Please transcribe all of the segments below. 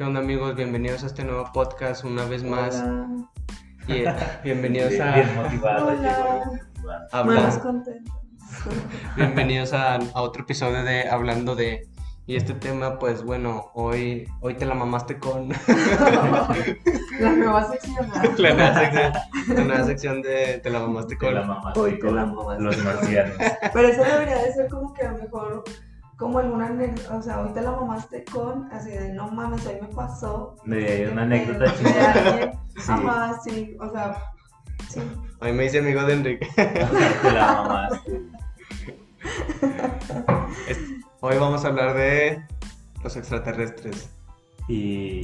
¿Qué onda amigos? Bienvenidos a este nuevo podcast una vez más. Hola. Y, eh, bienvenidos Bien, a bien motivado, Hola. motivado. contenta. bienvenidos a, a otro episodio de Hablando de y este tema pues bueno, hoy hoy te la mamaste con La nueva sección. ¿no? la nueva sección, la nueva sección de te la mamaste Te la con mamaste Hoy te con la mamaste. los marcianos. Pero eso debería de ser como que a lo mejor, como alguna anécdota, o sea, hoy te la mamaste con, así de, no mames, hoy me pasó. De una anécdota de, de chingona. alguien. Sí. Ajá, sí, o sea, sí. Hoy me dice amigo de Enrique. Te la mamaste. Hoy vamos a hablar de los extraterrestres. Y,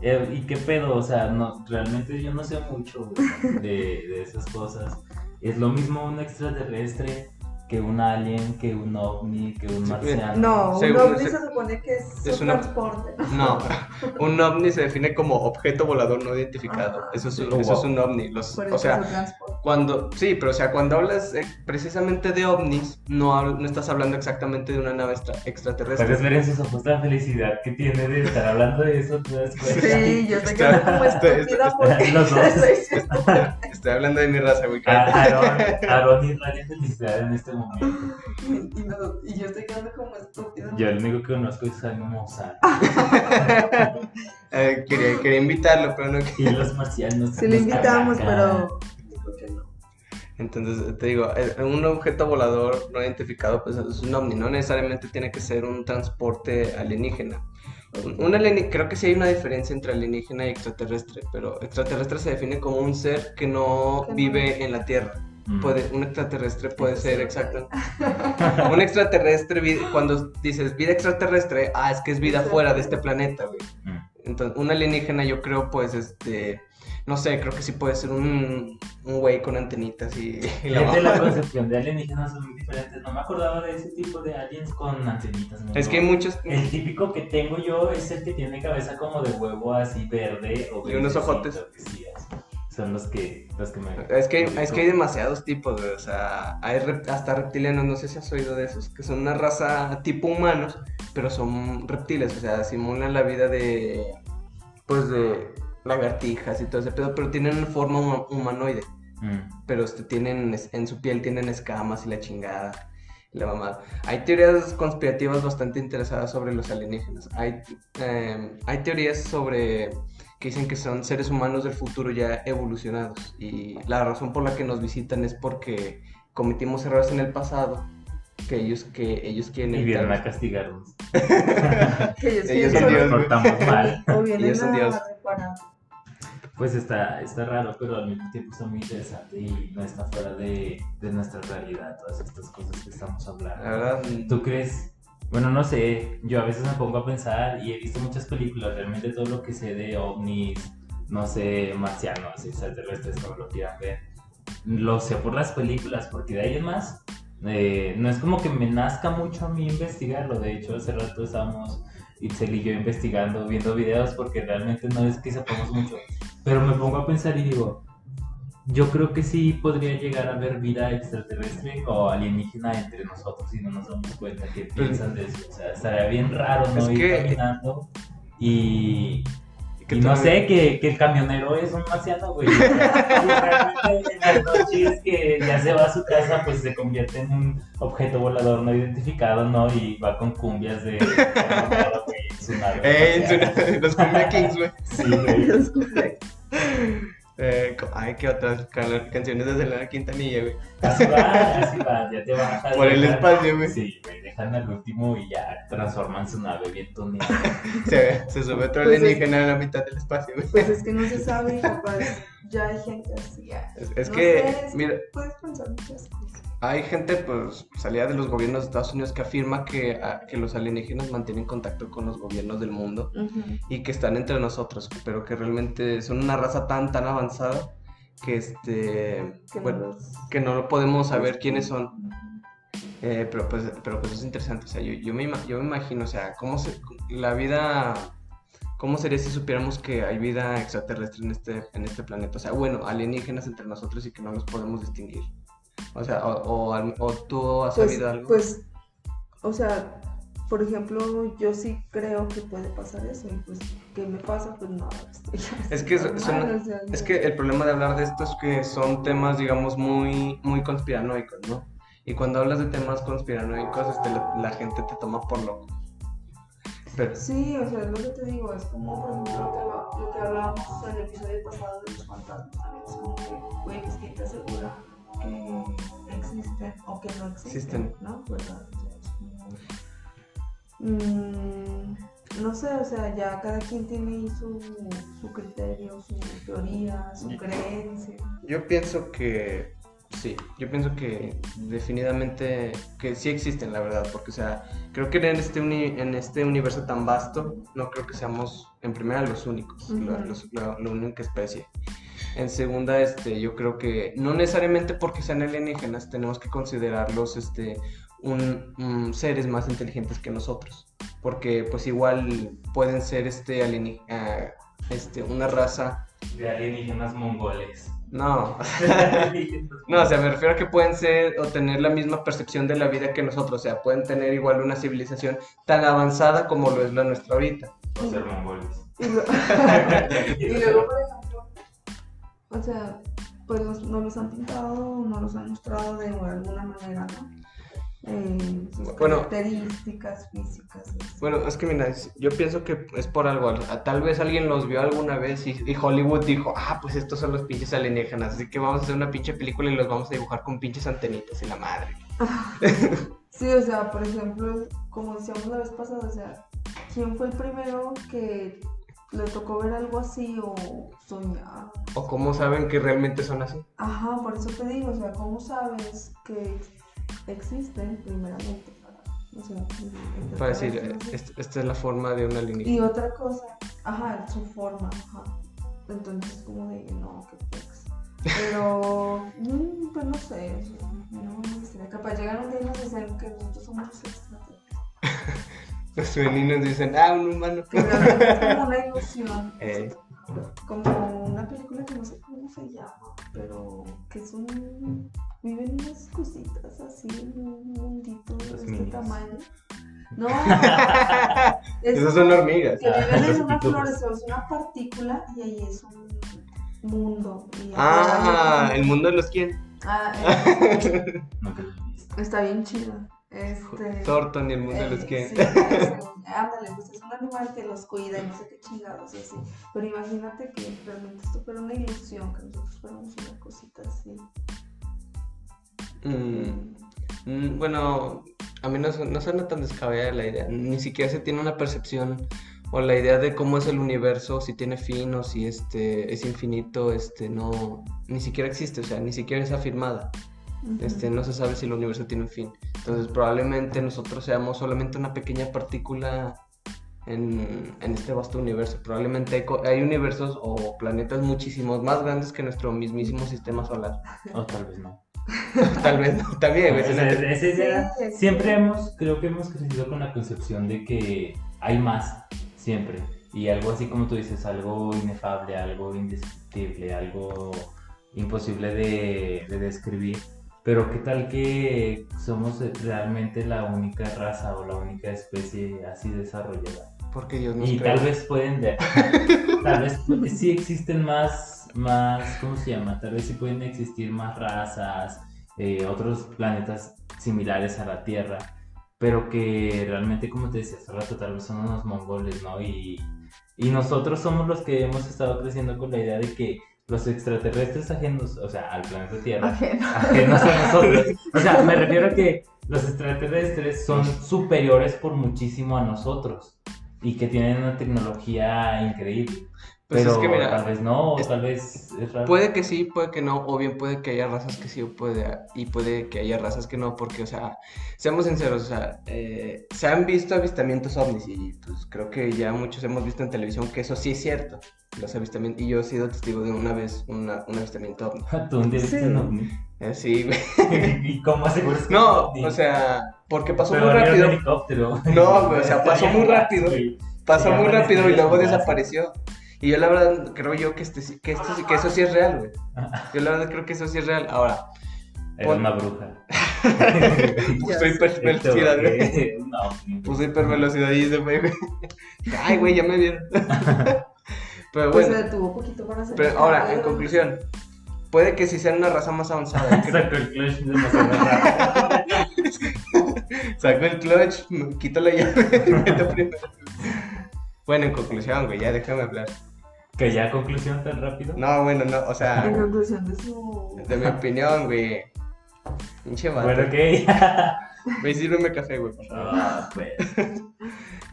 eh, ¿y qué pedo? O sea, no, realmente yo no sé mucho de, de esas cosas. Es lo mismo un extraterrestre que un alien, que un ovni, que un Sí, marciano. No, un Según ovni se- se supone que es, es su una- transporte. No, un ovni se define como objeto volador no identificado. Ajá. Eso es, un- Oh, eso es un ovni. Los, Por o sea, su. Cuando, sí, pero o sea, cuando hablas eh, precisamente de ovnis, no, no estás hablando exactamente de una nave extra- extraterrestre. Puedes ver en sus ojos la felicidad que tiene de estar hablando de eso. ¿te das cuenta? Sí, yo estoy quedando como Está- está- estúpida porque los dos. estoy hablando de mi raza, güey. A- cállate. Aaron, Aaron irradia felicidad en este momento. Y, y no- y yo estoy quedando como estúpida. Yo el único que conozco es Jaime Maussan. Eh, quería, quería invitarlo, pero no. Y los marcianos. Sí lo invitamos, pero. Entonces, te digo, eh, un objeto volador no identificado, pues es un ovni, no necesariamente tiene que ser un transporte alienígena. Un- creo que sí hay una diferencia entre alienígena y extraterrestre, pero extraterrestre se define como un ser Que no- vive en la Tierra. Mm. Puede, un extraterrestre puede ser exacto. Un extraterrestre, cuando dices vida extraterrestre, ah, es que es vida fuera de este planeta, güey. Mm. Entonces, un alienígena yo creo, pues, este, no sé, creo que sí puede ser un, un güey con antenitas y, y la la concepción de alienígenas son muy diferentes. No me acordaba de ese tipo de aliens con antenitas. ¿no? Es que hay muchos, El típico que tengo yo es el que tiene cabeza como de huevo así verde o Y unos ojotes. que sí, así. Son los que, los que me... es que, es que hay demasiados tipos, güey, o sea, hay rep- hasta reptilianos, no sé si has oído de esos, que son una raza tipo humanos, pero son reptiles, o sea, simulan la vida de, pues, de lagartijas y todo ese pedo, pero tienen forma huma- humanoide. Mm. pero este, tienen en su piel tienen escamas y la chingada. y La mamada. Hay teorías conspirativas bastante interesadas sobre los alienígenas. Hay, eh, hay teorías sobre que dicen que son seres humanos del futuro ya evolucionados y la razón por la que nos visitan es porque cometimos errores en el pasado que ellos que ellos quieren Y vienen a castigarnos. Que ellos, Ellos quieren son Dios, Nos portamos mal. O vienen Ellos son Dios. Pues está, está raro, pero al mismo tiempo está muy interesante y no está fuera de, de nuestra realidad todas estas cosas que estamos hablando. La verdad, ¿Tú crees? Bueno, no sé, yo a veces me pongo a pensar y he visto muchas películas, realmente todo lo que sé de ovnis, no sé, marcianos, extraterrestres, como lo quieran ver, lo sé por las películas, porque de ahí en más, eh, no es como que me nazca mucho a mí investigarlo, de hecho hace rato estábamos Itzel y yo investigando, viendo videos, porque realmente no es que sepamos mucho, pero me pongo a pensar y digo, yo creo que sí podría llegar a haber vida extraterrestre o alienígena entre nosotros y no nos damos cuenta que piensan de eso. O sea, estaría bien raro, ¿no? Es Ir que- caminando y, que y no sé, que, que el camionero es un marciano, güey. Realmente en las noches que ya se va a su casa, pues se convierte en un objeto volador no identificado, ¿no? Y va con cumbias de... güey, en su nave Eh, en su- los Cumbia Kings, güey. Sí, güey. Eh, ay, qué otras can- canciones de Selena Quintanilla, güey. Así va, así va, ya te bajas. Por el espacio, güey. Sí, güey, dejan al último y ya transforman su nave bien tuneada. Se, se sube otro Pues es- alienígena a la mitad del espacio, güey. Pues es que no se sabe, capaz. Ya hay gente así. ya. Es, es No que, sé, es que mira, Puedes pensar muchas cosas. Hay gente, pues, salida de los gobiernos de Estados Unidos que afirma que, ah, que los alienígenas mantienen contacto con los gobiernos del mundo y que están entre nosotros, pero que realmente son una raza tan, tan avanzada que, este, Que bueno, que no podemos saber quiénes son. Eh, pero, pues, pero pues es interesante, o sea, yo, yo, me, yo me imagino, o sea, cómo se, la vida, cómo sería si supiéramos que hay vida extraterrestre en este, en este planeta, o sea, bueno, alienígenas entre nosotros y que no los podemos distinguir. O sea, o, o, o tú has Pues, sabido algo. pues, o sea, por ejemplo, yo sí creo que puede pasar eso. Y pues, ¿qué me pasa? Pues nada, estoy Es que, son- normal, o sea, es que el problema de hablar de esto es que son temas, digamos, muy, muy conspiranoicos, ¿no? Y cuando hablas de temas conspiranoicos, este, la, la gente te toma por loco. Pero, Sí, o sea, es lo que te digo, es como, por ejemplo, lo que, habla- lo que hablábamos en el episodio pasado de los fantasmas, también es como que, güey, pues quién te asegura que existen o que no existen, Existen. ¿no? ¿Verdad? O sea, es como- Mm, no sé, o sea, ya cada quien tiene su, su criterio, su teoría, su creencia. Yo pienso que sí, yo pienso que definitivamente que sí existen, la verdad, porque o sea, creo que en este, uni- en este universo tan vasto, no creo que seamos en primera los únicos, los- la- la única especie. En segunda, este, yo creo que no necesariamente porque sean alienígenas tenemos que considerarlos este, un, un seres más inteligentes que nosotros, porque pues igual pueden ser este, alieni- ah, este, una raza, De alienígenas mongoles. no, No, o sea, me refiero a que pueden ser o tener la misma percepción de la vida que nosotros, o sea, pueden tener igual una civilización tan avanzada como lo es la nuestra ahorita. O ser mongoles. Y, luego, por ejemplo, o sea, pues los- nos los han pintado, nos los han mostrado de alguna manera, ¿no? Eh, sus Bueno. características físicas. así. Bueno, es que mira, yo pienso que es por algo, tal vez alguien los vio alguna vez y, y Hollywood dijo, ah, pues estos son los pinches alienígenas, así que vamos a hacer una pinche película y los vamos a dibujar con pinches antenitas y la madre. Sí, o sea, por ejemplo, como decíamos la vez pasada, o sea, ¿quién fue el primero que le tocó ver algo así o soñar? O cómo saben que realmente son así. Ajá, por eso te digo, o sea, ¿cómo sabes que existen primeramente? Para, o sea, Para decir, extraterrestres? "Est- esta es la forma de un Y alienígena. otra cosa, ajá, su forma, ajá. Entonces, como de, no, qué pex. Pero, mm, pues no sé, o sea, no. Capaz llegar un día y nos dicen que nosotros somos extraterrestres. Los femeninos dicen, ah, un humano. Realmente es como una ilusión. Eh, Como una película que no sé cómo se llama, pero que es un. Viven unas cositas así en un mundito de Los este tamaño. No, es Esas son hormigas. que viven en una flor, es una partícula y ahí es un mundo. y Ah, hay el mundo de los quién. Ah, eh, está bien chido. Este. Thornton y el mundo de los eh, quién. sí, es- ándale, pues es un animal que los cuida y no sé qué chingados y así. Pero imagínate que realmente esto fuera una ilusión, que nosotros fuéramos una cosita así. Mm, mm, bueno, a mí no, no suena tan descabellada la idea. Ni siquiera se tiene una percepción o la idea de cómo es el universo, si tiene fin o si este es infinito, este no, ni siquiera existe, o sea, ni siquiera es afirmada. Este, no se sabe si el universo tiene un fin. Entonces, probablemente nosotros seamos solamente una pequeña partícula en, en este vasto universo. Probablemente hay, hay universos o planetas muchísimos más grandes que nuestro mismísimo sistema solar. O tal vez no. Tal vez no, también. Siempre hemos, creo que hemos crecido con la concepción de que hay más, siempre. Y algo así como tú dices, algo inefable, algo indescriptible, algo imposible de, de describir. Pero qué tal que somos realmente la única raza o la única especie así desarrollada. Porque Dios nos Y tal vez pueden tal vez sí existen más, más, ¿cómo se llama? Tal vez sí pueden existir más razas, eh, otros planetas similares a la Tierra, pero que realmente, como te decía hace rato, tal vez son unos mongoles, ¿no? Y, y nosotros somos los que hemos estado creciendo con la idea de que los extraterrestres ajenos, o sea, al planeta Tierra, Ajeno. ajenos a nosotros. O sea, me refiero a que los extraterrestres son superiores por muchísimo a nosotros y que tienen una tecnología increíble. Pues pero es que mira, tal vez no, o es- tal vez es raro. Puede que sí, puede que no, o bien puede que haya razas que sí, o puede, y puede que haya razas que no, porque, o sea, seamos sinceros, o sea, eh, se han visto avistamientos ovnis, y pues creo que ya muchos hemos visto en televisión que eso sí es cierto, los avistamientos, y yo he sido testigo de una vez una- un avistamiento ovni. Tú un día viste Sí. un ovni. Eh, sí. ¿Y cómo aseguras que No, ovni? o sea, porque pasó Pero muy un rápido, helicóptero. No, o sea, pasó muy rápido. Pasó muy rápido y luego desapareció. Y yo la verdad creo yo que, este, sí- que, esto, sí- que eso sí es real, güey. Yo la verdad creo que eso sí es real. Ahora, Era Pon- una bruja. Puso Ya hipervelocidad, güey. Este, No, Puso hipervelocidad y se fue, güey. Ay, güey, ya me vieron. Pero Pues bueno, se detuvo poquito para hacer. pero ahora, en conclusión, puede que sí sean una raza más avanzada. Sacó el clutch demasiado rápido. Saco el clutch, me quito la llave primero. Bueno, en conclusión, güey, ya déjame hablar. Que ya conclusión tan rápido. No, bueno, no, o sea, conclusión de su. de mi opinión, güey. Pinche vato. Bueno, ok. Güey, sírveme café, güey, por favor. Ah, pues.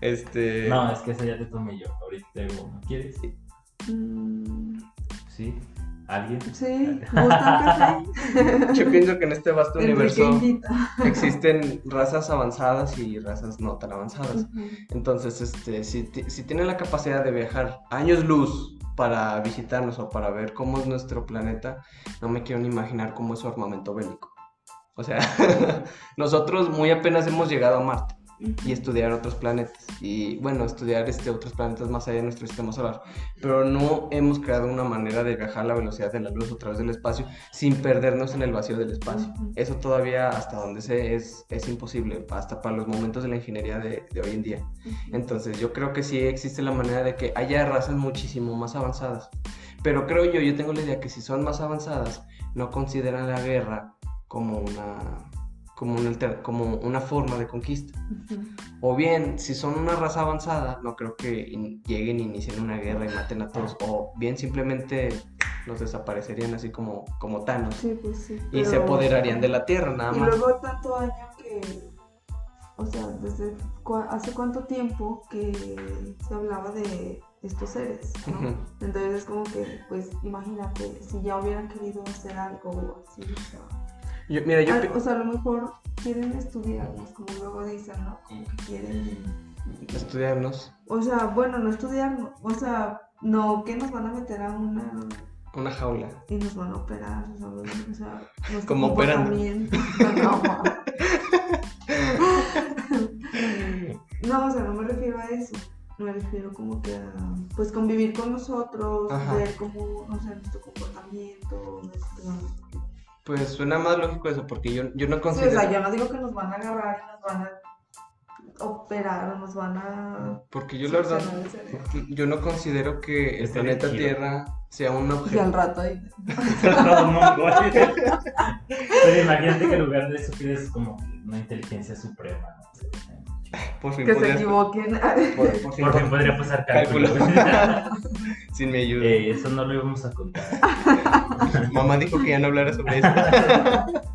Este. No, es que esa ya te tomé yo. Ahorita tengo uno. ¿Quieres? Mm, Sí. ¿Alguien? sí. Yo pienso que en este vasto universo existen razas avanzadas y razas no tan avanzadas. Entonces, este, si, si tienen la capacidad de viajar años luz para visitarnos o para ver cómo es nuestro planeta, no me quiero ni imaginar cómo es su armamento bélico. O sea, nosotros muy apenas hemos llegado a Marte y estudiar otros planetas y bueno, estudiar este, otros planetas más allá de nuestro sistema solar, pero no hemos creado una manera de viajar a la velocidad de la luz a través del espacio sin perdernos en el vacío del espacio. Eso todavía hasta donde sé es, es imposible, hasta para los momentos de la ingeniería de, de hoy en día. Entonces yo creo que sí existe la manera de que haya razas muchísimo más avanzadas. Pero creo yo, yo tengo la idea que si son más avanzadas, no consideran la guerra como una, como una, alter- como una forma de conquista. Ujú. O bien, si son una raza avanzada, no creo que in- lleguen e inicien una guerra y maten a todos. O bien simplemente los desaparecerían así como, como Thanos. Sí, pues sí. Y se pero- apoderarían de la Tierra, nada Y más. luego tanto año que, o sea, desde cua- hace cuánto tiempo que se hablaba de estos seres, ¿no? Entonces es como que, pues, imagínate, si ya hubieran querido hacer algo así, o sea, Yo- mira, yo... pi- o sea, a lo mejor quieren estudiarnos, como luego dicen, ¿no? Como que quieren, Estudiarnos o sea, bueno, no estudiarnos, o sea, no que nos van a meter a una una jaula. y nos van a operar, ¿sabes? O sea, nuestro Como comportamiento. No, o sea, no me refiero a eso. Me refiero como que a, pues, convivir con nosotros, Ajá. ver cómo, o sea, nuestro comportamiento, nuestro... Pues suena más lógico eso, porque yo, yo no Sí, o considero... sea, yo no digo que nos van a agarrar y nos van a operar o nos van a... Porque yo la verdad, yo no considero que el planeta. Tierra sea un Y al objeto. rato ahí... Pero imagínate que en lugar de eso pides como una inteligencia suprema. ¿no? Por fin Que se equivoquen. por- por fin Por fin pod- podría pasar cálculo. Cálculo. Sin mi ayuda. Eh, eso no lo íbamos a contar. Mamá dijo que ya no hablara sobre eso.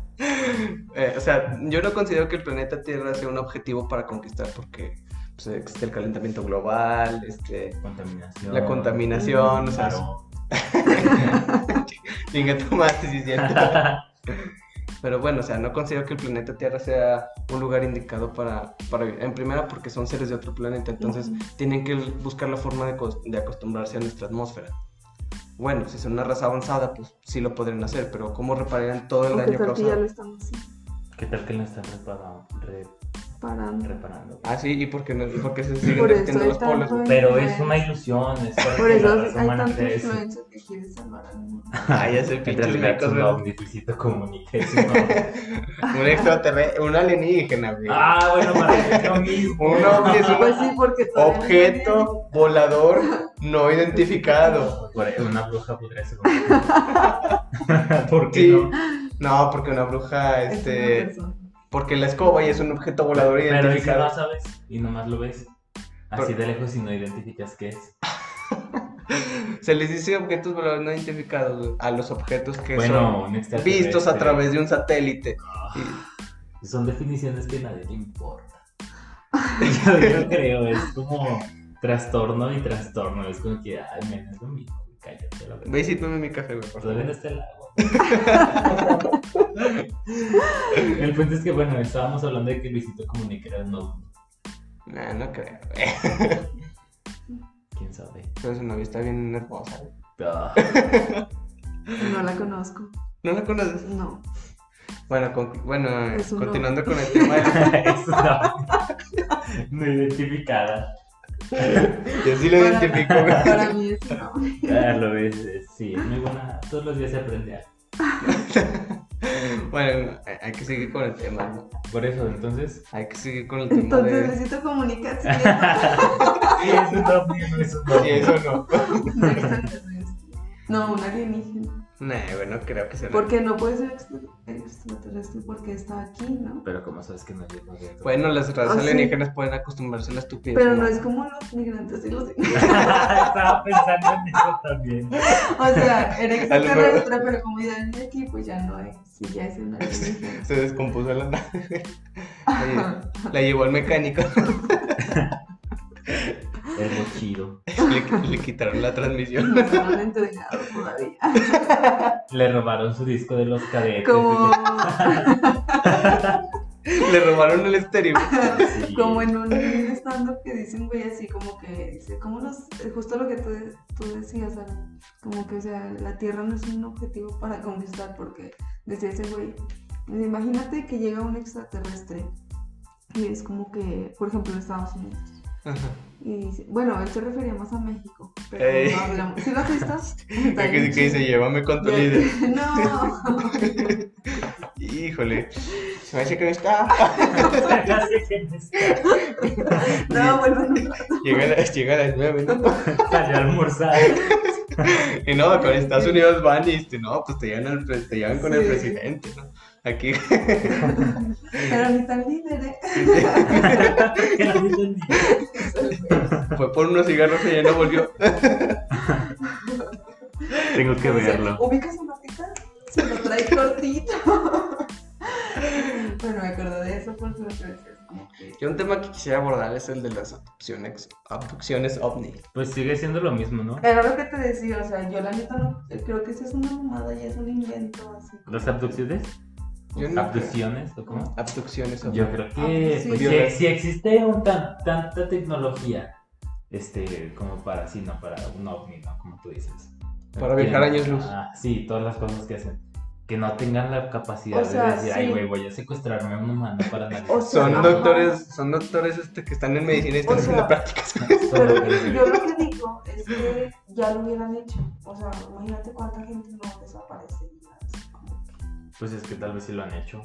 Eh, o sea, yo no considero que el planeta Tierra sea un objetivo para conquistar porque pues, existe el calentamiento global, este, Contaminación. la contaminación, o sea, chinga tu madre, sí es cierto. Pero bueno, o sea, no considero que el planeta Tierra sea un lugar indicado para, para vivir. En primera, porque son seres de otro planeta, entonces tienen que buscar la forma de, cos- de acostumbrarse a nuestra atmósfera. Bueno, si son una raza avanzada, pues sí lo podrían hacer, pero ¿cómo repararían todo el daño tal que ya causado? lo estamos haciendo. ¿Qué tal que no están reparando? re- Parando. reparando? Ah, sí, y porque, no, porque se siguen Por eso los polos. Pero es una ilusión. Es Por eso hay humana tanto crea eso. influencer que quiere salvar al mundo. Ah, ya sé, realidad ricos, Comunica, es un extraterrestre, un alienígena, güey. Ah, bueno, para que es lo mismo. Un ovni es un Pues sí, no objeto volador no identificado. Una bruja podría ser un ¿Por qué Sí. no? No, porque una bruja, es una este. Porque la escoba y es un objeto volador Pero si no sabes y nomás lo ves así Pero- de lejos y no identificas qué es. Se les dice objetos voladores no identificados a los objetos que Bueno, son vistos a través de un satélite. Y- Son definiciones que a nadie le importa. Yo, yo creo, es como trastorno y trastorno. Es como que, ay, men, es lo mismo. Cállate la verdad. Ve y sírveme mi café, güey, por Todavía no favor. está el agua. El punto es que, bueno, estábamos hablando de que Luisito Comunica era ovni. Nah, no creo. ¿Quién sabe? Pero su novia está bien hermosa. Ah, No la conozco. ¿No la conoces? No. Bueno, con- bueno continuando con el tema. de- es una no identificada. Yo sí lo identifico. Para mí es no. Ah, lo ves, eh, sí, es muy buena. Todos los días se aprende algo. Bueno, hay- que seguir con el tema, ¿no? Por eso, entonces. Hay que seguir con el tema Entonces de... necesito comunicación. Sí, es un ovni, no es un ovni. Y eso no. Un extraterrestre. No, un alienígena. Nah, bueno, creo que será. Porque no puede ser extra- extraterrestre porque está aquí, ¿no? Pero como sabes que no de Bueno, las razas Ah, sí. alienígenas pueden acostumbrarse a la estupidez. Pero no es como los migrantes y los... Estaba pensando en eso también. O sea, era extraterrestre, pero como ya es de aquí, pues ya no es. Sí, ya es un alienígena. Se descompuso la nave. La, la llevó al mecánico. Es lo chido. le, le quitaron la transmisión. No se lo han entregado todavía. Le robaron su disco de los cadetes. Como, Le robaron el estéreo. Sí. como en un stand-up que dice un güey así, como que dice, como los, justo lo que tú, tú decías, Ale, como que, o sea, la Tierra no es un objetivo para conquistar, porque decía ese güey, imagínate que llega un extraterrestre y es como que, por ejemplo, en Estados Unidos. Ajá. Y bueno, él se refería más a México, pero Ey. no hablamos. ¿Sí lo has visto? Que, dice, llévame con tu líder. No. Híjole. Se me hace que no está. No, bueno, no. Llega a las, llega a las nueve, ¿no? Salió a almorzar. Y no, con Estados Unidos van y este, no, pues te llevan, al te llevan con el presidente, ¿no? Aquí. Pero ni tan líder, ¿eh? Fue por unos cigarros y ya no volvió. Tengo que verlo. ¿Ubicas a Martita? Se lo trae cortito. bueno, me acuerdo de eso por su referencia. es como que- Y un tema que quisiera abordar es el de las abducciones, abducciones ovni. Pues sigue siendo lo mismo, ¿no? Era lo que te decía, o sea, yo la neta no, creo que eso es una mamada y es un invento así. como- ¿Las abducciones? Yo no ¿Abducciones o cómo? Abducciones ovni. Yo creo que Ah, pues, sí. si, si existe un tan- tanta tecnología, este, como para, sí, no, para un ovni, ¿no? Como tú dices. Para viajar años luz. Ah, sí, todas las cosas que hacen. Que no tengan la capacidad O sea, de decir, ay, sí. güey, voy a secuestrarme a un humano para analizar. O sea, Son Ajá. doctores, son doctores este, que están en medicina y están O sea, haciendo prácticas. Solo Pero que- yo lo que digo es que ya lo hubieran hecho. O sea, imagínate cuánta gente no desaparecería. Pues es que tal vez sí lo han hecho.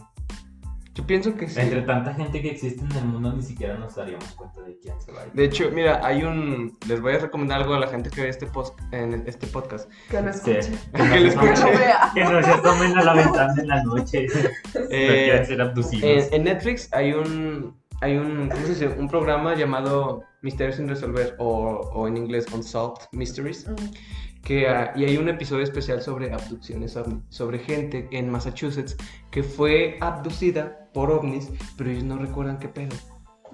Yo pienso que sí. Entre tanta gente que existe en el mundo, ni siquiera nos daríamos cuenta de quién se va a ir. De hecho, mira, hay un. Les voy a recomendar algo a la gente que ve este, post, en este podcast. Que lo Sí. escuche. Que no Que lo escuche. Que no se tomen a la ventana en la noche. no Eh, ser abducidos. En, en Netflix hay un. Hay un. ¿Cómo se dice? Un programa llamado Misterios sin resolver o, o en inglés Unsolved Mysteries. Mm. Que, ah, y hay un episodio especial sobre abducciones ovni, sobre gente en Massachusetts que fue abducida por ovnis, pero ellos no recuerdan qué pedo.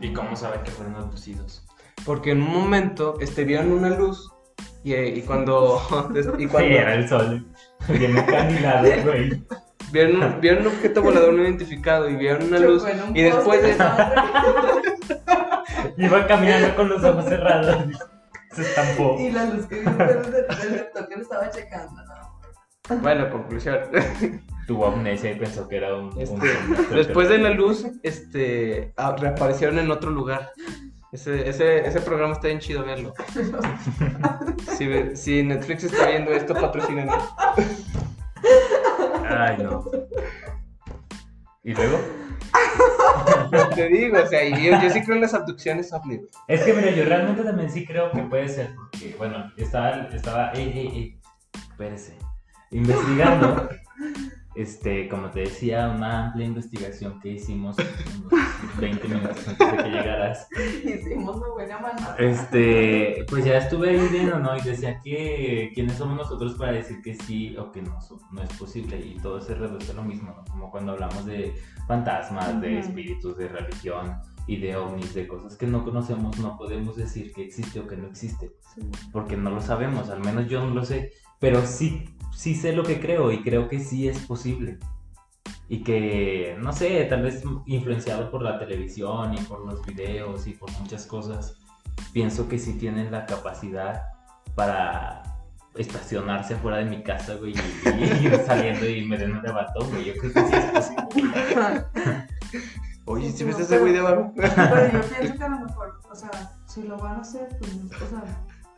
¿Y cómo saben que fueron abducidos? Porque en un momento este, vieron una luz y, y cuando, y cuando Sí, era el sol. Bien encandilado, güey. vieron, un, vieron un objeto volador no identificado y vieron una luz un y después de Iba caminando con los ojos cerrados. Se estampó. Y la luz que pero del doctor que lo estaba checando, ¿no? bueno conclusión Tuvo amnesia y pensó que era un. Este, un- después de la luz este ah, reaparecieron en otro lugar ese, ese, ese programa está bien chido verlo si, si Netflix está viendo esto patrocinan Ay, no. ¿Y luego? te digo o sea yo, yo sí creo en las abducciones ovni Es que, mira, yo realmente también sí creo que puede ser, porque, bueno, estaba, estaba, ey, ey, ey, espérese, investigando, este, como te decía, una amplia investigación que hicimos 20 minutos antes de que llegaras. Hicimos una buena manada. Este, pues ya estuve ahí viendo, ¿no? Y decía que quiénes somos nosotros para decir que sí o que no, no es posible. Y todo se reduce a lo mismo, ¿no? Como cuando hablamos de fantasmas, de espíritus, de religión y de ovnis, de cosas que no conocemos, no podemos decir que existe o que no existe. Sí. Porque no lo sabemos, al menos yo no lo sé. Pero sí, sí sé lo que creo y creo que sí es posible. Y que, no sé, tal vez influenciado por la televisión y por los videos y por muchas cosas, pienso que sí tienen la capacidad para estacionarse afuera de mi casa, güey, y, y ir saliendo y me den un arrebatón, güey. Yo creo que sí es posible. oye Sí, si ves no, ese güey de abajo Pero yo pienso que a lo mejor, o sea, si lo van a hacer, pues, o sea,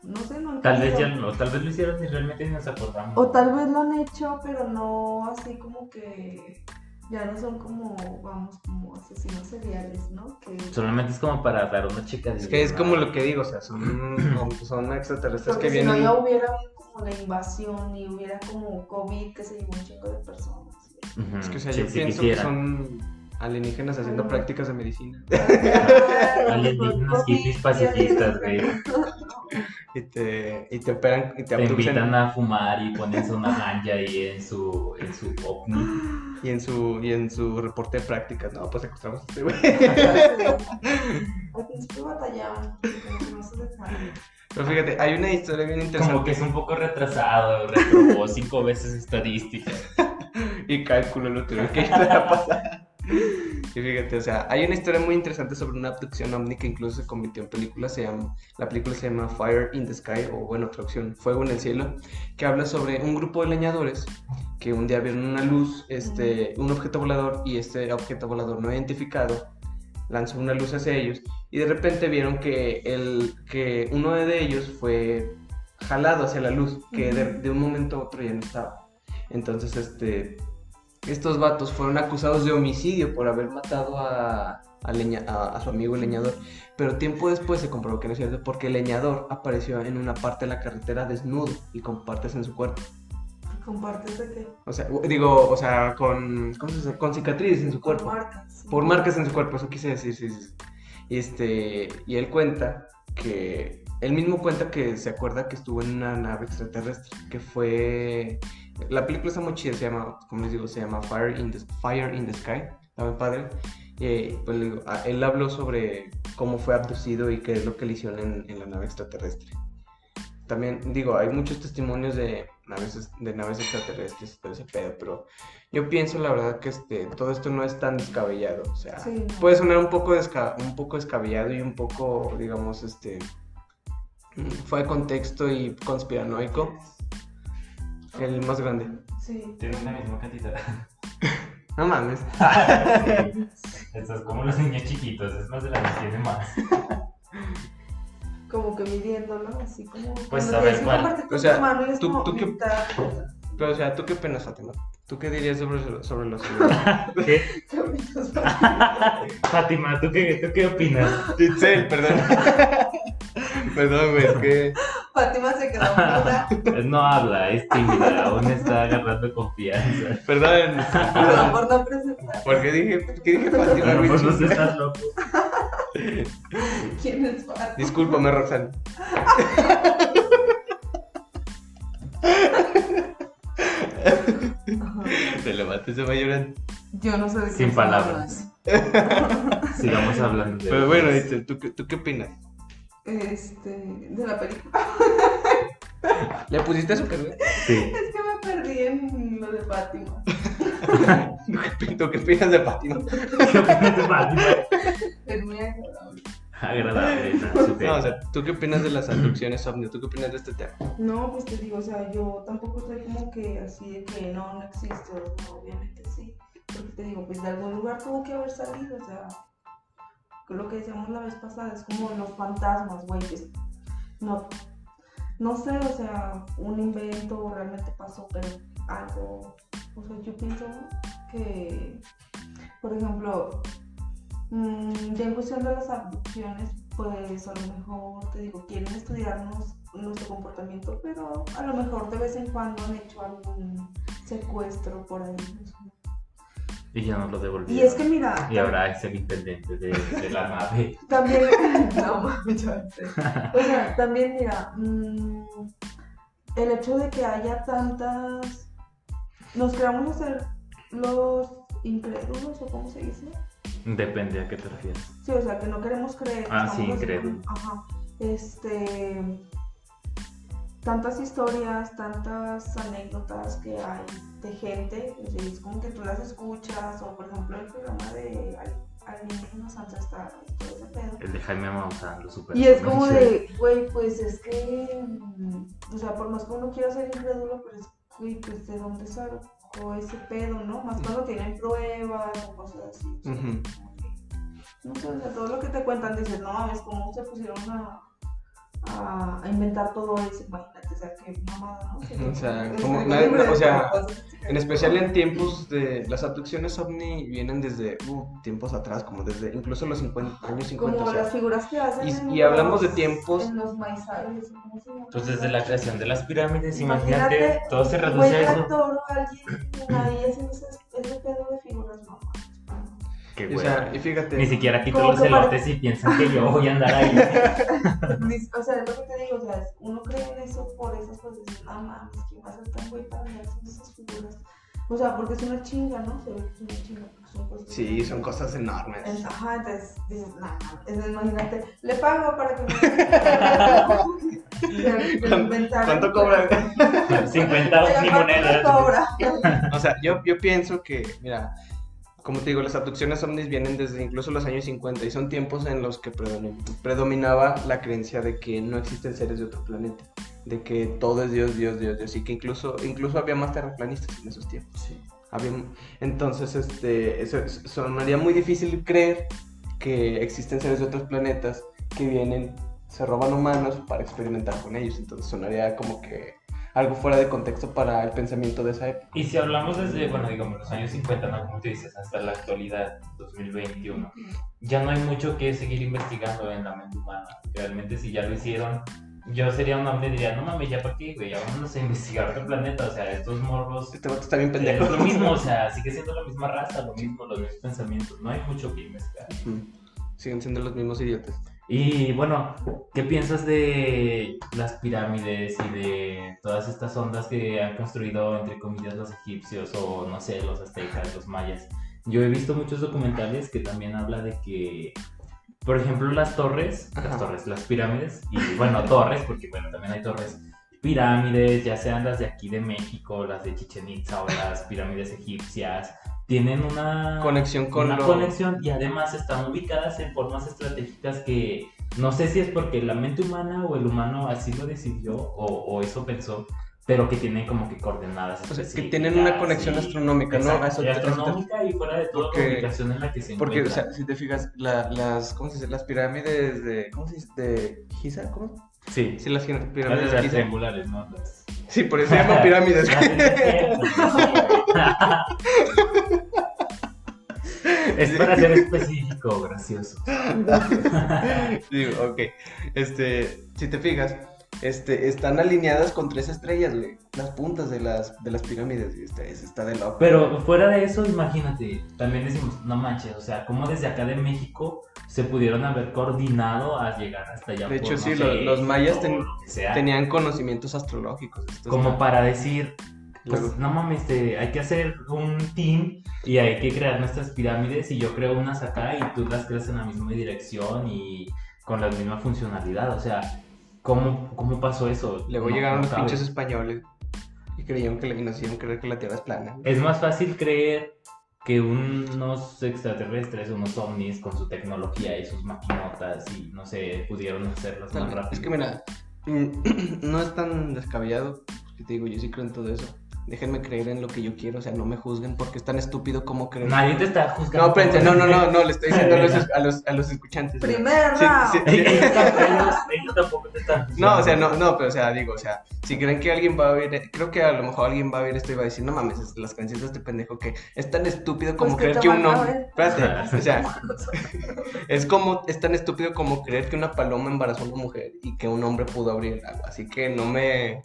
no sé, no Tal vez ya no, tal vez lo hicieron y realmente ni nos acordamos. O tal vez lo han hecho, pero no así como que ya no son como, vamos, como asesinos seriales, ¿no? Que Solamente es como para dar una chica Es que es como lo que digo, o sea, son, son extraterrestres porque que si no vienen. ya hubiera como la invasión y hubiera como COVID que se llevó un chingo de personas. Es que, o sea, sí, yo sí pienso que son alienígenas haciendo Ajá. prácticas de medicina. Alienígenas hippies pacifistas, güey. Y te, y te operan y te invitan a fumar y pones una ganja ahí en su, en su ovni. Y en su, y en su reporte de prácticas, no, pues secuestramos a este güey. Al principio no se. Pero fíjate, hay una historia bien interesante. Como que es un poco retrasado, reprobó cinco veces estadística. Y cálculo lo tuve que ir a pasar. Y fíjate, o sea, hay una historia muy interesante sobre una abducción ovni que incluso se convirtió en película. Se llama, la película se llama Fire in the Sky, o bueno, traducción, Fuego en el Cielo, que habla sobre un grupo de leñadores que un día vieron una luz, este, un objeto volador, y este objeto volador no identificado lanzó una luz hacia ellos, y de repente vieron que, el, que uno de ellos fue jalado hacia la luz, que de, de un momento a otro ya no estaba. Entonces, este, estos vatos fueron acusados de homicidio por haber matado a, a leña- a- a su amigo el leñador. Pero tiempo después se comprobó que no es cierto porque el leñador apareció en una parte de la carretera desnudo y con partes en su cuerpo. ¿Compartes de qué? O sea, digo, o sea, con, ¿cómo se dice? con cicatrices en su Por cuerpo. marcas. Por marcas en su cuerpo, eso quise decir, sí, sí. sí. Y este, y él cuenta que, él mismo cuenta que se acuerda que estuvo en una nave extraterrestre, que fue, la película está muy chida, se llama, como les digo, se llama Fire in the, Fire in the Sky, está muy padre. Y pues ah, él habló sobre cómo fue abducido y qué es lo que le hicieron en, en la nave extraterrestre. También, digo, hay muchos testimonios de naves, de naves extraterrestres, todo ese pedo, pero yo pienso, la verdad, que este, todo esto no es tan descabellado. O sea, Sí, puede sonar un poco, desca- un poco descabellado y un poco, digamos, este, fue de contexto y conspiranoico. El más grande. Sí. Tienen la misma cantidad. No mames. Esto es como los niños chiquitos, es más de la que tiene más. Como que midiéndolo, así como. Pues, cuando a ver, ¿cuál? O sea, tu mano y es tú- como tú qué-. Pero, o sea, ¿tú qué opinas, Fátima? ¿Tú qué dirías sobre, sobre los ¿Qué? Fátima, ¿tú qué, ¿tú qué opinas? Itzel, perdón. perdón, güey, es que... Fátima se quedó muda. Pues no habla, es tímida, aún está agarrando confianza. Perdón. Perdón por no presentar. ¿Por qué dije, por qué dije Fátima? Pues no sé, estás loco. ¿Quién es Fátima? Discúlpame, Roxana. Te levantes, se va llorando. Yo no sé de qué Sin palabras. Sigamos hablando de. Pero bueno, ¿tú, qué- ¿tú qué opinas? Este. De la película. ¿Le pusiste azúcar, güey? Sí. Es que me perdí en lo de Fátima. ¿Tú qué- ¿Tú qué opinas de Fátima? ¿Qué opinas de Fátima? Es muy agradable. Agradable, ¿no? O sea, ¿tú qué opinas de las abducciones ovni? ¿Tú qué opinas de este tema? No, pues te digo, o sea, yo tampoco estoy como que así de que no, no existe, obviamente sí. Porque te digo, pues de algún lugar tuvo que haber salido, o sea, lo que decíamos la vez pasada, es como los fantasmas, güey, que no, no sé, o sea, un invento realmente pasó, pero algo, o sea, yo pienso que, por ejemplo, mm, ya en cuestión de las abducciones, pues a lo mejor, te digo, quieren estudiarnos nuestro comportamiento, pero a lo mejor de vez en cuando han hecho algún secuestro por ahí. Y ya no lo devolví. Y es que mira, Y ahora es el intendente de, de la nave. también, no yo sé. O sea, también mira, mm, el hecho de que haya tantas, nos queramos hacer los incrédulos o cómo se dice. Depende a qué te refieres. Sí, o sea, que no queremos creer. Ah, sí, así incrédulo. como- Ajá. Este. Tantas historias, tantas anécdotas que hay de gente. es como que tú las escuchas, o por ejemplo el programa de Al- Alienígenas Ancestrales, todo ese pedo. El de Jaime Maussan, lo super. Y es como de, güey, pues es que. mm, O sea, por más que uno quiera ser incrédulo, pero es, güey, pues de dónde sacó ese pedo, ¿no? Más cuando tienen pruebas o cosas así. como que- no sé, o sea, todo lo que te cuentan dices, no mames, cómo se pusieron a, a, a inventar todo eso, imagínate, o sea, qué mamada, ¿no? O sea, como de o sea. En especial en tiempos de... Las abducciones ovni vienen desde uh, tiempos atrás, como desde incluso los 50, años 50. Como o sea, las figuras que hacen y- en y hablamos de los- tiempos- En los maizales, ¿cómo se llama? Pues desde la creación de las pirámides, imagínate, todo se reduce a eso. tractor o alguien ahí ese, ese pedo de figuras, mamá. Qué y, o bueno. sea, y fíjate... Ni siquiera quito los elotes y piensan que yo voy a andar ahí. O sea, es lo que te digo, o sea, uno cree en eso por esas cosas. No mames, ¿quién va a ser tan güey para andar haciendo esas figuras? O sea, porque es una chinga, ¿no? Se ve que es una chinga, porque son cosas. Sí, son cosas enormes. Es- Ajá, entonces dices, no, mames, imagínate, le pago para que me. ¿Cuánto- cuánto cobran? 50 ni monedas. cobra? O sea, yo, yo pienso que, mira, como te digo, las abducciones ovnis vienen desde incluso los años 50 y son tiempos en los que predomi- predominaba la creencia de que no existen seres de otro planeta, de que todo es Dios, Dios, Dios, Dios, y que incluso, incluso había más terraplanistas en esos tiempos. Había- entonces, este, eso, es- sonaría muy difícil creer que existen seres de otros planetas que vienen, se roban humanos para experimentar con ellos, entonces sonaría como que algo fuera de contexto para el pensamiento de esa época. Y si hablamos desde, bueno, digamos, los años 50, ¿no? Como tú dices, hasta la actualidad, 2021, ya no hay mucho que seguir investigando en la mente humana. Realmente, si ya lo hicieron, yo sería un hombre y diría, no mames, ya para qué, güey, ya vámonos a investigar otro planeta. O sea, estos morros. Este vato está bien pendejo. Es lo mismo, o sea, sigue siendo la misma raza, lo mismo, los mismos pensamientos. No hay mucho que investigar. Siguen siendo los mismos idiotas. Y bueno, ¿qué piensas de las pirámides y de todas estas ondas que han construido, entre comillas, los egipcios o no sé, los aztecas, los mayas? Yo he visto muchos documentales que también habla de que, por ejemplo, las torres, las torres, las pirámides, y bueno, torres, porque bueno, también hay torres, pirámides, ya sean las de aquí de México, las de Chichen Itza o las pirámides egipcias, tienen una Conexión con una lo- conexión y además están ubicadas en formas estratégicas que no sé si es porque la mente humana o el humano así lo decidió o, o eso pensó, pero que tienen como que coordenadas. O sea, que tienen una conexión y- astronómica, ¿no? Exacto, A eso y astronómica y fuera de toda Porque- la ubicación en la que se Porque, o encuentran. sea, si te fijas, la- las, ¿cómo se dice? Las pirámides de, ¿cómo se dice? De Giza, ¿cómo? Sí, Sí, las pirámides de las Giza. triangulares, ¿no? Las- Sí, por eso se llaman pirámides. es para ser específico, gracioso. Digo, ok. Este, si te fijas, este, están alineadas con tres estrellas, güey. Las puntas de las, de las pirámides, y está, eso está de loco. Pero fuera de eso, imagínate, también decimos, no manches, o sea, cómo desde acá de México se pudieron haber coordinado a llegar hasta allá. De por, hecho, no sí, sé, los mayas ten- lo. Tenían conocimientos astrológicos. esto como está- para decir, pues Luego- no mames, te- hay que hacer un team y hay que crear nuestras pirámides y yo creo unas acá y tú las creas en la misma dirección y con la misma funcionalidad, o sea, ¿cómo, cómo pasó eso? Luego No- llegaron no los pinches españoles y creyeron que la, y nos hicieron creer que la Tierra es plana. Es más fácil creer que unos extraterrestres, unos ovnis con su tecnología y sus maquinotas y no sé, pudieron hacerlas más rápido. Es que mira, mm, no es tan descabellado, porque te digo, yo sí creo en todo eso. Déjenme creer en lo que yo quiero, o sea, no me juzguen porque es tan estúpido como creer. Nadie te está juzgando. No, espérense, no, no, no, no, le estoy diciendo a los, a los, a los escuchantes. güey. Primer Sí, sí, ellos, tampoco te están No, o sea, no, no, pero o sea, digo, o sea, si creen que alguien va a oír, creo que a lo mejor alguien va a oír esto y va a decir, no mames, es- las creencias de este pendejo que es tan estúpido como Pues creer que un hombre, ver. espérate, o sea, es como, es tan estúpido como creer que una paloma embarazó a una mujer y que un hombre pudo abrir el agua, así que no me,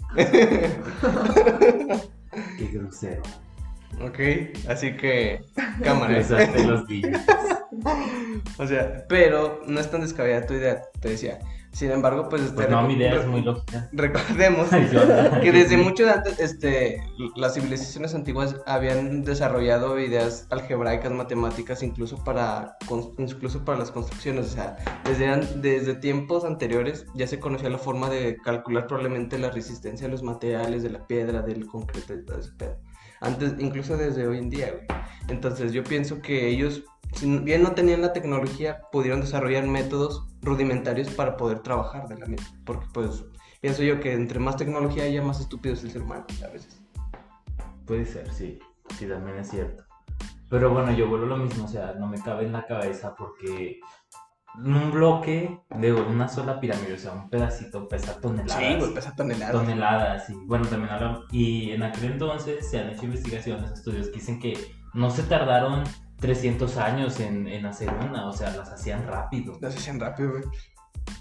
Qué grosero. ok, así que, cámara, los o sea, pero no es tan descabellada tu idea, te decía, sin embargo, pues, este, Pues no, mi idea es muy lógica. recordemos que desde mucho antes, este, las civilizaciones antiguas habían desarrollado ideas algebraicas, matemáticas, incluso para, incluso para las construcciones. O sea, desde, desde tiempos anteriores ya se conocía la forma de calcular probablemente la resistencia de los materiales, de la piedra, del concreto y todo. Antes, incluso desde hoy en día, güey. Entonces yo pienso que ellos, si bien no tenían la tecnología, pudieron desarrollar métodos rudimentarios para poder trabajar de la misma. Porque pues pienso yo que entre más tecnología haya, más estúpido es el ser humano a veces. Puede ser, sí. Sí, también es cierto. Pero bueno, yo vuelvo lo mismo, o sea, no me cabe en la cabeza porque un bloque de una sola pirámide, o sea, un pedacito pesa toneladas. Sí, güey, pesa toneladas. toneladas, sí. Bueno, también hablan. Y en aquel entonces se han hecho investigaciones, estudios que dicen que no se tardaron 300 años en, en hacer una, o sea, las hacían rápido. Las hacían rápido, güey.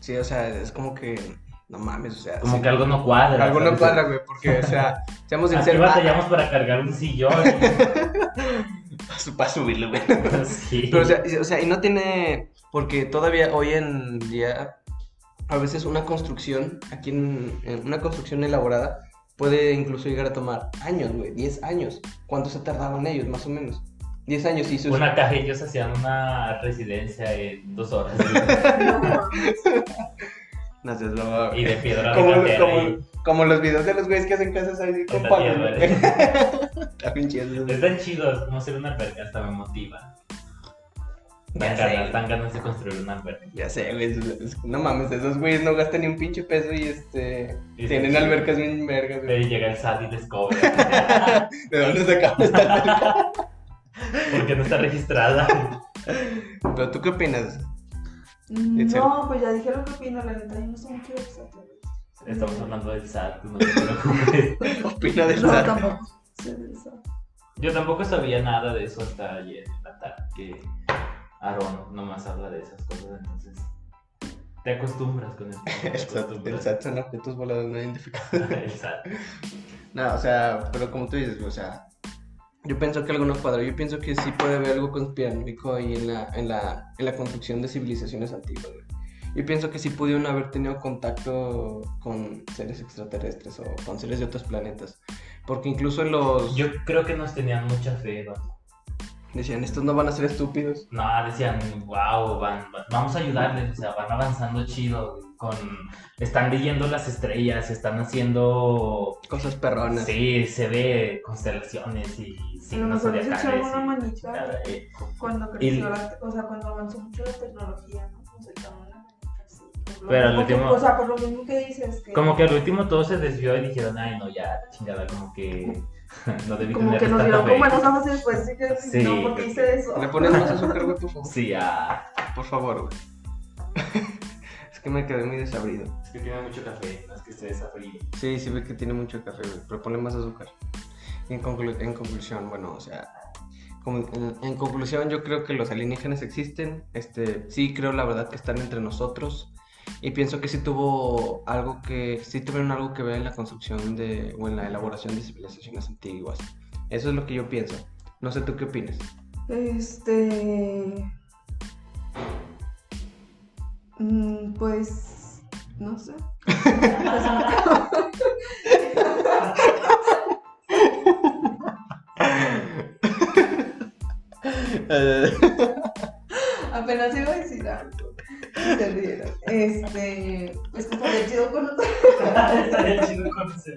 Sí, o sea, es como que. No mames, o sea. Como sí, que algo no cuadra. algo no cuadra, güey, porque, o sea, seamos Aquí sinceros. batallamos para cargar un sillón. Para subirlo, güey. sí. Pero, o sea, y- o sea, y no tiene. Porque todavía hoy en día, a veces una construcción, aquí en, en una construcción elaborada, puede incluso llegar a tomar años, güey, 10 años. ¿Cuánto se tardaban ellos, más o menos? 10 años y sus. Una caja, ellos hacían una residencia en dos horas. No seas y de piedra como, de como, como los videos de los güeyes que hacen casas ahí con la palos. tierra, güey. ¿eh? Está bien chido. Están chidos, no ser una alberca hasta me motiva. Sé, ganas, güey. dan ganas de construir una alberca. Ya sé, güey. No mames, esos güeyes no gastan ni un pinche peso y este. Y tienen sí. albercas bien vergas, güey. Llega el SAT y les cobra. ¿De dónde sacamos esta alberca? Porque no está registrada. Pero tú qué opinas? Itzel. No, pues ya dijeron que opino, la neta, yo no soy mucho extraterrestre. Estamos hablando del SAT, no te preocupes. Opina del No, SAT. tampoco. sé. Yo tampoco sabía nada de eso hasta ayer en la tarde, que Aaron nomás habla de esas cosas, entonces te acostumbras con esto. El SAT, el. SAT son objetos voladores no identificados. El SAT. No, o sea, pero como tú dices, o sea, yo pienso que algo no cuadra. Yo pienso que sí puede haber algo conspiranoico ahí en la, en la, en la construcción de civilizaciones antiguas, güey. Yo pienso que sí pudieron haber tenido contacto con seres extraterrestres o con seres de otros planetas. Porque incluso los... Yo creo que nos tenían mucha fe, ¿no? Decían, estos no van a ser estúpidos. No, decían, wow, van, van- vamos a ayudarles, o sea, van avanzando chido, con, están leyendo las estrellas, están haciendo, Cosas perronas. sí, se ve constelaciones y signos zodiacales una manita eh. cuando Y- creció la, o sea, cuando avanzó mucho la tecnología, ¿no? Nos echaron una así. Pero al que- último- O sea, por lo mismo que dices que... Como que al último todo se desvió y dijeron, ay, no, ya, chingada, como que no debí Como que nos fe". con buenos ojos y después sí que Sí. no, porque hice eso. ¿Le pones más azúcar, güey, por favor? Sí, ah, Por favor, güey. es que me quedé muy desabrido. es que tiene mucho café, no es que esté desafrío. Sí, sí ve que tiene mucho café, güey, pero ponle más azúcar. Y en, conclu- en conclusión, bueno, o sea, como- en, en conclusión yo creo que los alienígenas existen, este, sí creo la verdad que están entre nosotros y pienso que sí tuvo algo que, sí tuvieron algo que ver en la construcción de, o en la elaboración de civilizaciones antiguas. Eso es lo que yo pienso. No sé tú qué opinas. Este. mm, Pues. No sé. Apenas iba a decir algo. Este. Pues que estaría chido con otro. Estaría chido conocer.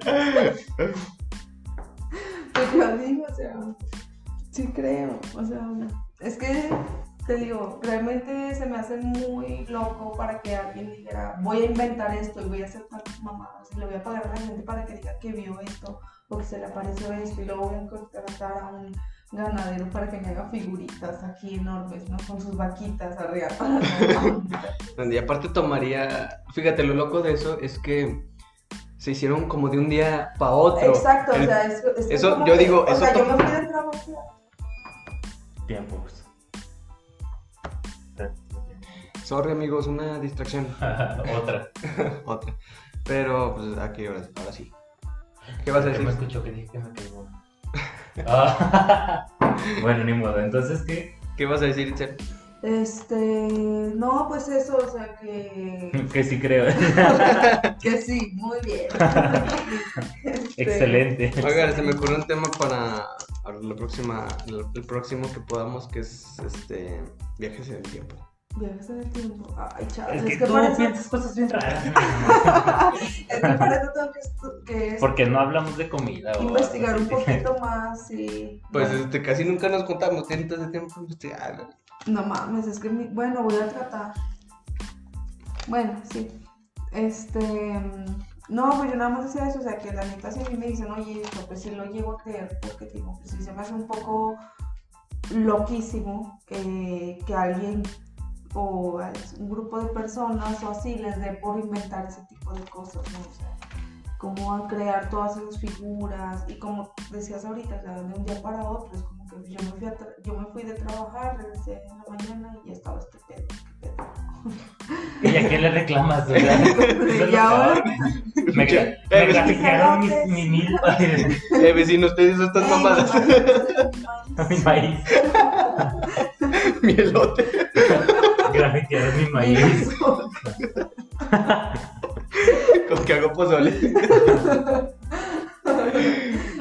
Pues yo digo, o sea. Sí creo. O sea. Es que. Te digo, realmente se me hace muy loco para que alguien dijera, voy a inventar esto y voy a hacer tantas mamadas y le voy a pagar a la gente para que diga que vio esto o que se le apareció esto y luego voy a contratar a un ganadero para que me haga figuritas aquí enormes, ¿no? Con sus vaquitas arriba. Y aparte tomaría, fíjate, lo loco de eso es que se hicieron como de un día para otro. Exacto, El- o sea, es, es eso, como yo que- digo, o eso sea, yo me fui trabajo. Tiempos. Sorry amigos, una distracción. Otra. Otra. Pero pues aquí ahora, ahora sí. ¿Qué vas a ¿Qué me decir? escuchó que dije que me? Ah, bueno, ni modo. Entonces, ¿qué? ¿Qué vas a decir, Itzel? Este, no, pues eso, o sea que, Que sí creo. que sí, muy bien. Este, Excelente. Oigan, se me ocurrió un tema para para la próxima, el, el próximo que podamos, que es este viajes en el tiempo. Viajes en el tiempo. Ay, chaval, Es es, que que, tú para eso, piensas cosas bien raras. es que tengo que, que Porque no hablamos de comida. o investigar un poquito más y... Pues este, casi nunca nos contamos, tienen tanto tiempo pues, investigar. no mames, es que, mi- bueno, voy a tratar. Bueno, sí. Este, mm, no, pues yo nada más decía eso, o sea, que la neta si a mí me dicen, oye, esto, pues sí lo llego a creer, porque digo, pues sí se me hace un poco loquísimo que, que alguien o a un grupo de personas o así les dé por inventar ese tipo de cosas, ¿no? O sea, como a crear todas esas figuras y como decías ahorita, o sea, de un día para otro, es como que yo me fui, a tra- yo me fui de trabajar, regresé en la mañana y ya estaba este pedo. ¿qué pedo? ¿Y a qué le reclamas? Y ahora-. Me, Eh, me mis gratificaron mis, mi mil Eh, vecino, ustedes están Ey, mamadas. mi maíz. Mi elote. Grafitearon mi maíz. Con que hago pozole.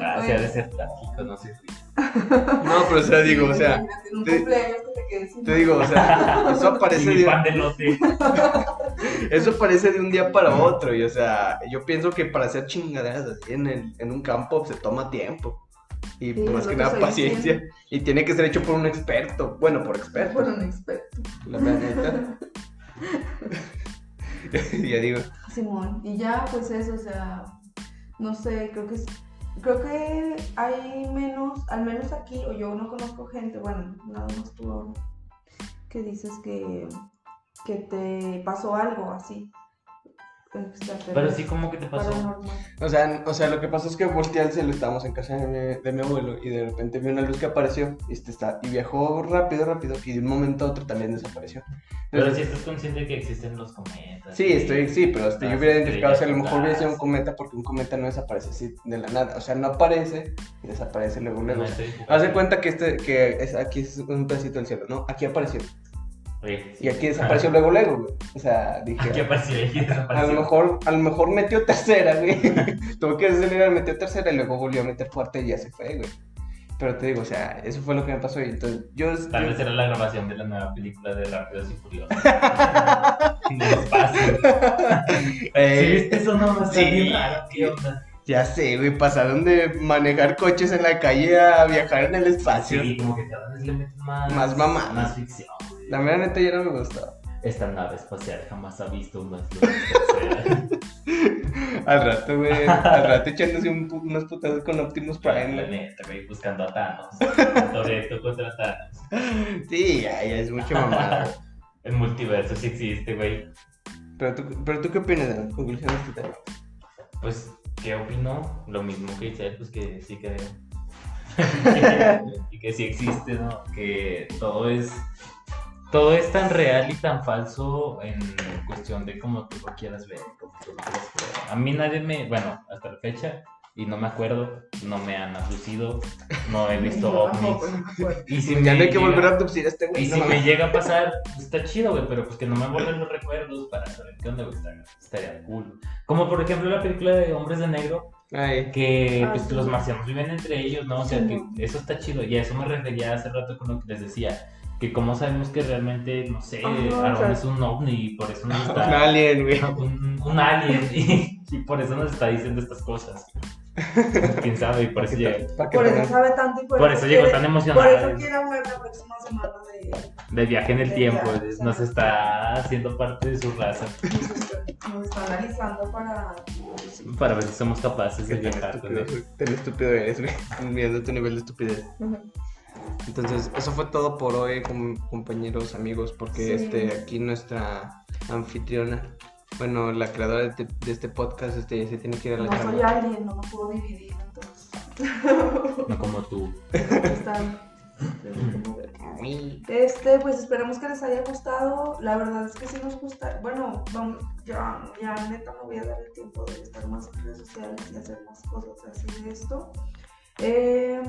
Ah, sí, ha de ser trágico, no sé. No, pero o sea, digo, o sea, Imagínate, en un te- te digo, o sea, eso aparece de, pan de lote. eso aparece de un día para otro. Y o sea, yo pienso que para hacer chingaderas así en, el- en un campo se toma tiempo. Y Sí, más que nada paciencia. diciendo. Y tiene que ser hecho por un experto. Bueno, por experto. por un experto. La neta. ya digo. Simón, y ya pues eso, o sea, no sé, creo que es, creo que hay menos, al menos aquí, o yo no conozco gente, bueno, nada más tú ahora, que dices que, que te pasó algo así. Pero sí, como que te pasó. O sea, o sea, lo que pasó es que volteé al cielo, estábamos en casa de mi, de mi abuelo y de repente vi una luz que apareció y, este está, y viajó rápido, rápido y de un momento a otro también desapareció. Pero si estás consciente de que existen los cometas. Sí, estoy, sí, pero este, yo hubiera identificado si a lo mejor hubiera sido un cometa porque un cometa no desaparece así de la nada. O sea, no aparece y desaparece luego, luego. No Haz de cuenta que este, que es, aquí es un pedacito del cielo, ¿no? Aquí apareció. Sí. Y aquí desapareció luego, luego, güey. O sea, dije. Aquí apareció, aquí A lo desapareció. mejor, a lo mejor metió tercera, güey. Tuvo que acelerar, metió tercera y luego volvió a meter fuerte y ya se fue, güey. Pero te digo, o sea, eso fue lo que me pasó y entonces yo... Tal yo- vez era la grabación de la nueva película de Rápidos y Furiosos. En el espacio. ¿Sí viste eso? No, sí. raro. ¿Qué onda? ya sé, güey, pasaron de manejar coches en la calle a viajar en el espacio. Sí, como que cada vez le meten más. Más mamadas. Más ficción. La mera neta ya no me gustó. Esta nave espacial jamás ha visto unas luces terceras. Al rato, güey, al rato echándose un pu- unos putazos con Optimus Prime, La neta, güey, buscando a Thanos. Toreto contra Thanos. Sí, ya, ya es mucho mamada. El multiverso sí existe, güey. Pero tú, pero tú qué opinas de la conclusión de este tema? Pues, ¿qué opino? Lo mismo que dice él, pues que sí creo. y que sí existe, ¿no? Que todo es. Todo es tan real y tan falso en cuestión de cómo tú lo quieras ver, como tú lo quieras ver. A mí nadie me, bueno, hasta la fecha, y no me acuerdo, no me han abducido, no he visto ovnis. Y si Ya me no hay que llega- volver a abducir a este güey. Y no si me llega a pasar, pues, está chido, güey, pero pues que no me borren los recuerdos para saber qué onda, güey, estaría- estaría cool. Como por ejemplo la película de Hombres de Negro, Ay, que Ah, pues sí. los marcianos viven entre ellos, ¿no? O sea, Sí, que eso está chido. Y a eso me refería hace rato con lo que les decía. Que como sabemos que realmente, no sé, Ajá, Aaron claro. es un ovni y por eso nos un está... alien, güey. Un, un alien y, y por eso nos está diciendo estas cosas. Quién sabe, y por eso llega. Por eso sabe tanto y por, Por eso llegó quiere- tan Por emocionado. eso quiere hablar la próxima semana de... De viaje en el De tiempo, viaje, es- nos está haciendo parte de su raza. Nos está analizando para... Para ver si somos capaces de viajar con estúpido, él. tan estúpido eres, güey. Mirando tu nivel de estupidez. Entonces, eso fue todo por hoy, com- compañeros, amigos, porque Sí. este aquí nuestra anfitriona, bueno, la creadora de, este- de este podcast, este, se tiene que ir a la No soy alguien, no me puedo dividir, entonces... No como tú. Está... Este, pues esperamos que les haya gustado. La verdad es que sí nos gusta. Bueno, vamos, ya, ya neta me voy a dar el tiempo de estar más en redes sociales y hacer más cosas así de esto. Eh,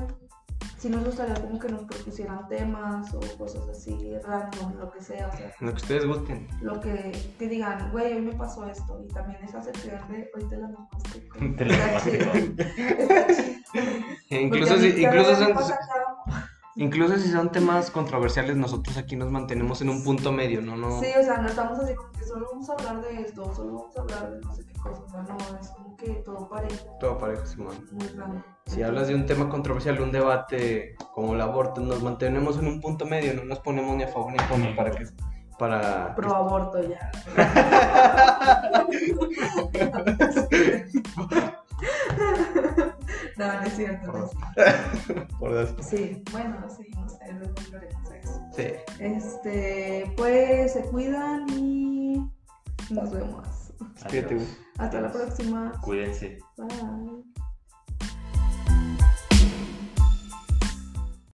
sí nos gustaría como que nos propusieran temas o cosas así, random, lo que sea. O sea, Lo que ustedes gusten. lo que, que digan, güey, hoy me pasó esto. Y también esa sección de hoy te la mamaste. Te la mamaste incluso, si, incluso, son, incluso si son temas controversiales, nosotros aquí nos mantenemos en un punto medio, ¿no? no Sí, o sea, no estamos así como que solo vamos a hablar de esto, solo vamos a hablar de no sé qué cosa, o sea, no, es como que todo parejo, Todo parejo, Simón. muy raro. Si hablas de un tema controversial, un debate como el aborto, nos mantenemos en un punto medio, no nos ponemos ni a favor ni en contra para que para Pro aborto ya. no, no es cierto. no es cierto. por das- Sí, bueno, sí, no sé, luego hablaremos eso. Sí. Este, pues se cuidan y nos vemos. Hasta la próxima. Cuídense. Bye.